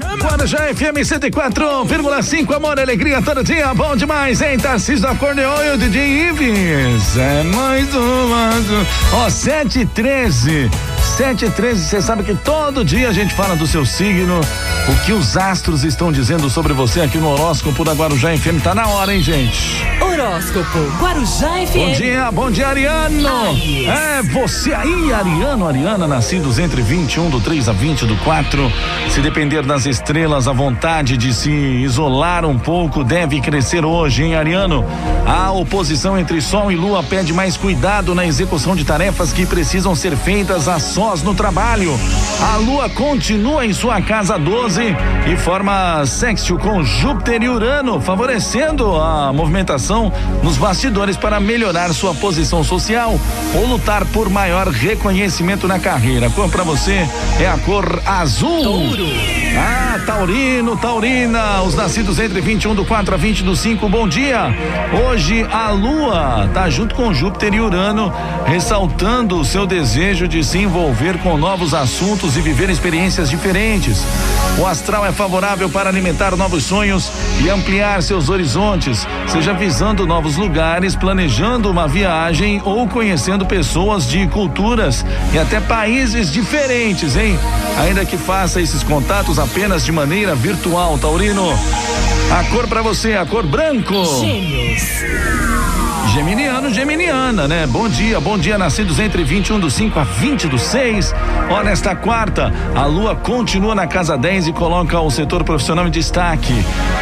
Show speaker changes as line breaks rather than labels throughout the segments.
Guarujá FM 104,5, amor, alegria todo dia, bom demais, hein? Tarcísio da Corneon e o DJ Ives. É mais uma. Ó, 7 e 13. 7 e 13, você sabe que todo dia a gente fala do seu signo, o que os astros estão dizendo sobre você aqui no horóscopo da Guarujá FM. Tá na hora, hein, gente?
Horóscopo Guarujá FM.
Bom dia, bom dia, Ariano.
Aries.
É, você aí, Ariano, Ariana, nascidos entre 21 do 3 a 20 do 4. Se depender das estrelas, a vontade de se isolar um pouco deve crescer hoje, hein, Ariano? A oposição entre Sol e Lua pede mais cuidado na execução de tarefas que precisam ser feitas a sós no trabalho. A Lua continua em sua casa 12 e forma sextil com Júpiter e Urano, favorecendo a movimentação nos bastidores para melhorar sua posição social ou lutar por maior reconhecimento na carreira. A cor para você é a cor azul.
Touro.
Ah, Taurino, Taurina, os nascidos entre 21 do 4 a 20 do 5, bom dia. Hoje a Lua tá junto com Júpiter e Urano, ressaltando o seu desejo de se envolver com novos assuntos e viver experiências diferentes. O astral é favorável para alimentar novos sonhos e ampliar seus horizontes, seja visando novos lugares, planejando uma viagem ou conhecendo pessoas de culturas e até países diferentes, hein? Ainda que faça esses contatos apenas de maneira virtual, Taurino. A cor para você, a cor branco.
Gêmeos.
Geminiano, Geminiana, né? Bom dia, bom dia, nascidos entre 21 do 5 a 20 do 6. Ó, nesta quarta, a lua continua na casa 10 e coloca o setor profissional em destaque.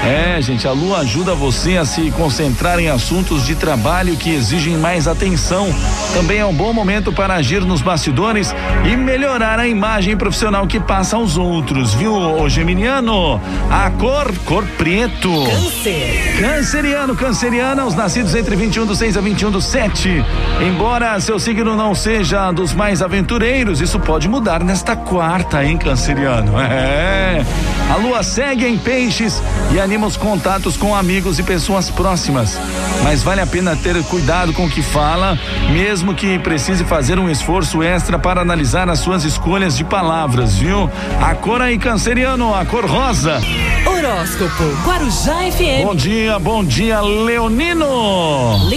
É, gente, a lua ajuda você a se concentrar em assuntos de trabalho que exigem mais atenção. Também é um bom momento para agir nos bastidores e melhorar a imagem profissional que passa aos outros, viu, ô Geminiano? A cor, cor preto.
Câncer.
Canceriano, canceriana, os nascidos entre 21 do 6 a 21 do 7. Embora seu signo não seja dos mais aventureiros, isso pode mudar nesta quarta, hein, canceriano? É. A lua segue em peixes e anima os contatos com amigos e pessoas próximas. Mas vale a pena ter cuidado com o que fala, mesmo que precise fazer um esforço extra para analisar as suas escolhas de palavras, viu? A cor aí, canceriano, a cor rosa.
Horóscopo Guarujá FM.
Bom dia, bom dia, Leonino.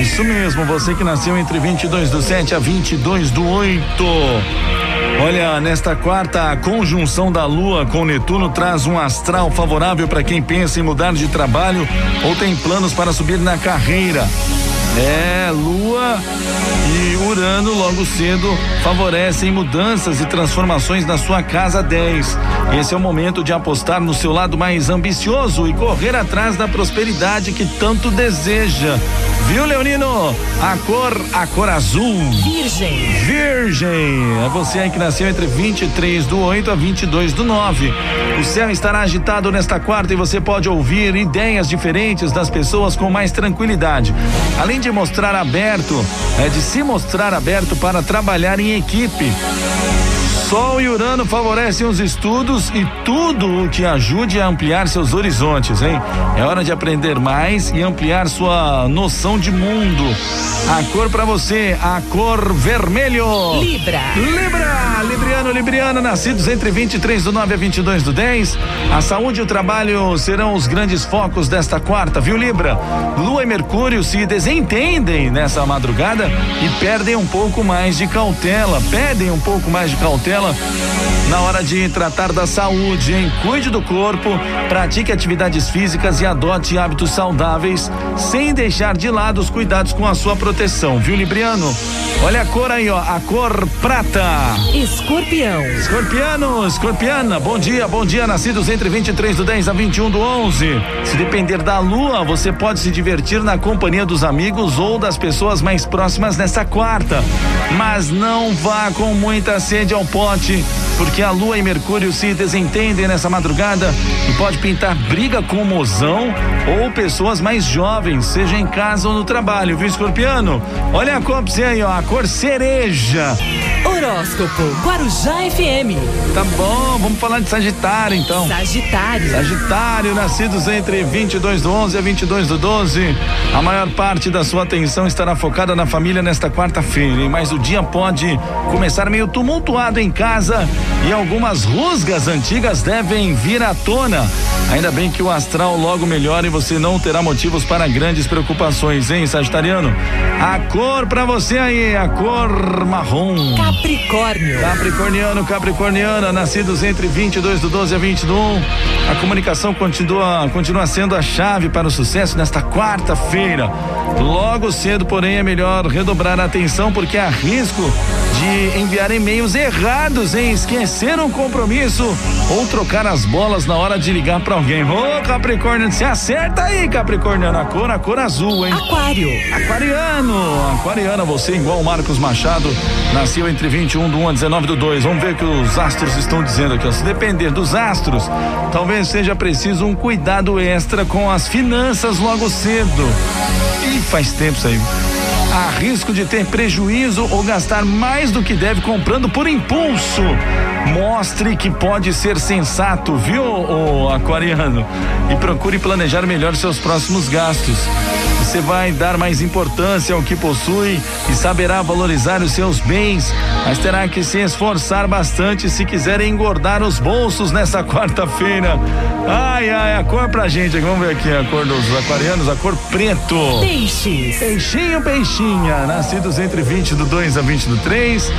Isso mesmo, você que nasceu entre 22 do 7 a 22 do 8. Olha, nesta quarta, a conjunção da Lua com Netuno traz um astral favorável para quem pensa em mudar de trabalho ou tem planos para subir na carreira. É, Lua e Urano logo cedo favorecem mudanças e transformações na sua casa 10. Esse é o momento de apostar no seu lado mais ambicioso e correr atrás da prosperidade que tanto deseja. Viu, Leonino? A cor, a cor azul.
Virgem.
Virgem, é você aí que nasceu entre 23 do 8 a 22 do 9. O céu estará agitado nesta quarta e você pode ouvir ideias diferentes das pessoas com mais tranquilidade. Além de mostrar aberto, é de se mostrar aberto para trabalhar em equipe. Sol e Urano favorecem os estudos e tudo o que ajude a ampliar seus horizontes, hein? É hora de aprender mais e ampliar sua noção de mundo. A cor para você, a cor vermelho.
Libra.
Libra, Libriano, Libriana, nascidos entre 23 do 9 a 22 do 10. A saúde e o trabalho serão os grandes focos desta quarta, viu, Libra? Lua e Mercúrio se desentendem nessa madrugada e perdem um pouco mais de cautela, pedem um pouco mais de cautela na hora de tratar da saúde, hein? Cuide do corpo, pratique atividades físicas e adote hábitos saudáveis, sem deixar de lado os cuidados com a sua proteção, viu, Libriano? Olha a cor aí, ó, a cor prata.
Escorpião.
Escorpiano, escorpiana, bom dia, bom dia, nascidos entre 23 do 10 a 21 do 11. Se depender da lua, você pode se divertir na companhia dos amigos ou das pessoas mais próximas nessa quarta. Mas não vá com muita sede ao pote, porque a lua e Mercúrio se desentendem nessa madrugada e pode pintar briga com o mozão ou pessoas mais jovens, seja em casa ou no trabalho, viu, escorpiano? Olha a cor pra você aí, ó, a cor cereja.
Horóscopo Guarujá FM.
Tá bom, vamos falar de Sagitário então.
Sagitário.
Sagitário, nascidos entre 22 do 11 a 22 do 12. A maior parte da sua atenção estará focada na família nesta quarta-feira, mas o dia pode começar meio tumultuado em casa e algumas rusgas antigas devem vir à tona. Ainda bem que o astral logo melhora e você não terá motivos para grandes preocupações, hein, Sagitariano? A cor para você aí, a cor marrom.
Capricórnio.
Capricorniano, Capricorniana, nascidos entre 22 do 12 a 20 do 1. A comunicação continua, continua sendo a chave para o sucesso nesta quarta-feira. Logo cedo, porém, é melhor redobrar a atenção porque há risco de enviar e-mails errados, em esquecer um compromisso ou trocar as bolas na hora de ligar para alguém. Ô, Capricórnio, se acerta aí, Capricorniano, a cor, a cor azul, hein?
Aquário.
Aquariano, Aquariana, você igual o Marcos Machado, nasceu entre 21 do 1 a 19 do 2. Vamos ver o que os astros estão dizendo aqui. Se depender dos astros, talvez seja preciso um cuidado extra com as finanças logo cedo. E faz tempo isso aí. Há risco de ter prejuízo ou gastar mais do que deve comprando por impulso. Mostre que pode ser sensato, viu, aquariano? E procure planejar melhor seus próximos gastos. Você vai dar mais importância ao que possui e saberá valorizar os seus bens, mas terá que se esforçar bastante se quiser engordar os bolsos nessa quarta-feira. Ai, ai, a cor pra gente, vamos ver aqui a cor dos aquarianos, a cor preto.
Peixes.
Peixinho, peixinha, nascidos entre 20 do 2 a 20 do 3.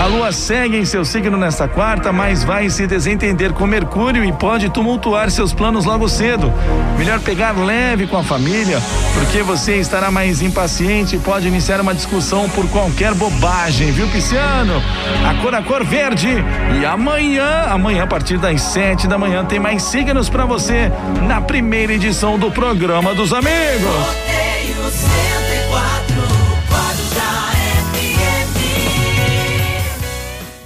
A lua segue em seu signo nesta quarta, mas vai se desentender com Mercúrio e pode tumultuar seus planos logo cedo. Melhor pegar leve com a família, porque você estará mais impaciente e pode iniciar uma discussão por qualquer bobagem, viu, Pisciano? A cor a cor verde. E amanhã, amanhã a partir das 7 da manhã tem mais signos pra você na primeira edição do programa dos amigos.
Rodeio 104